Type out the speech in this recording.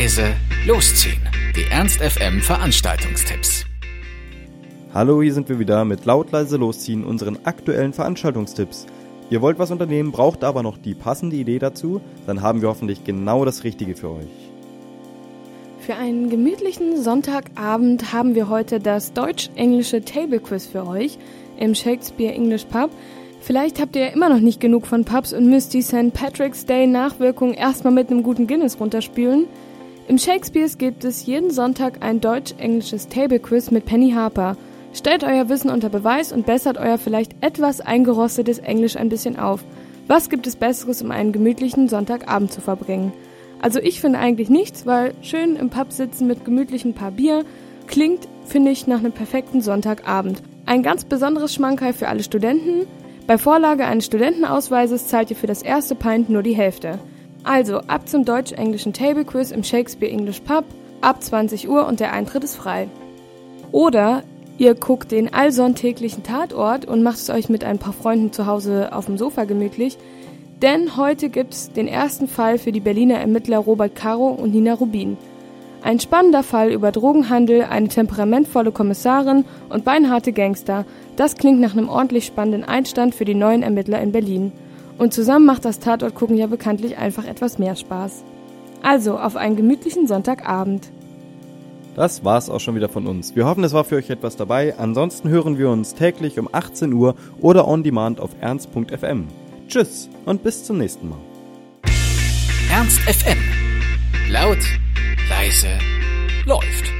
leise, losziehen. Die Ernst FM Veranstaltungstipps. Hallo, hier sind wir wieder mit laut leise losziehen unseren aktuellen Veranstaltungstipps. Ihr wollt was unternehmen, braucht aber noch die passende Idee dazu, dann haben wir hoffentlich genau das Richtige für euch. Für einen gemütlichen Sonntagabend haben wir heute das deutsch-englische Table Quiz für euch im Shakespeare English Pub. Vielleicht habt ihr ja immer noch nicht genug von Pubs und müsst die St. Patrick's Day Nachwirkung erstmal mit einem guten Guinness runterspülen. Im Shakespeares gibt es jeden Sonntag ein deutsch-englisches Table Quiz mit Penny Harper. Stellt euer Wissen unter Beweis und bessert euer vielleicht etwas eingerostetes Englisch ein bisschen auf. Was gibt es Besseres, um einen gemütlichen Sonntagabend zu verbringen? Also ich finde eigentlich nichts, weil schön im Pub sitzen mit gemütlichen paar Bier klingt, finde ich, nach einem perfekten Sonntagabend. Ein ganz besonderes Schmankerl für alle Studenten. Bei Vorlage eines Studentenausweises zahlt ihr für das erste Pint nur die Hälfte. Also ab zum deutsch-englischen Table Quiz im Shakespeare English Pub ab 20 Uhr und der Eintritt ist frei. Oder ihr guckt den allsonntäglichen Tatort und macht es euch mit ein paar Freunden zu Hause auf dem Sofa gemütlich, denn heute gibt's den ersten Fall für die Berliner Ermittler Robert Caro und Nina Rubin. Ein spannender Fall über Drogenhandel, eine temperamentvolle Kommissarin und beinharte Gangster. Das klingt nach einem ordentlich spannenden Einstand für die neuen Ermittler in Berlin. Und zusammen macht das Tatortgucken ja bekanntlich einfach etwas mehr Spaß. Also auf einen gemütlichen Sonntagabend. Das war's auch schon wieder von uns. Wir hoffen, es war für euch etwas dabei. Ansonsten hören wir uns täglich um 18 Uhr oder on demand auf ernst.fm. Tschüss und bis zum nächsten Mal. Ernst FM. Laut, leise, läuft.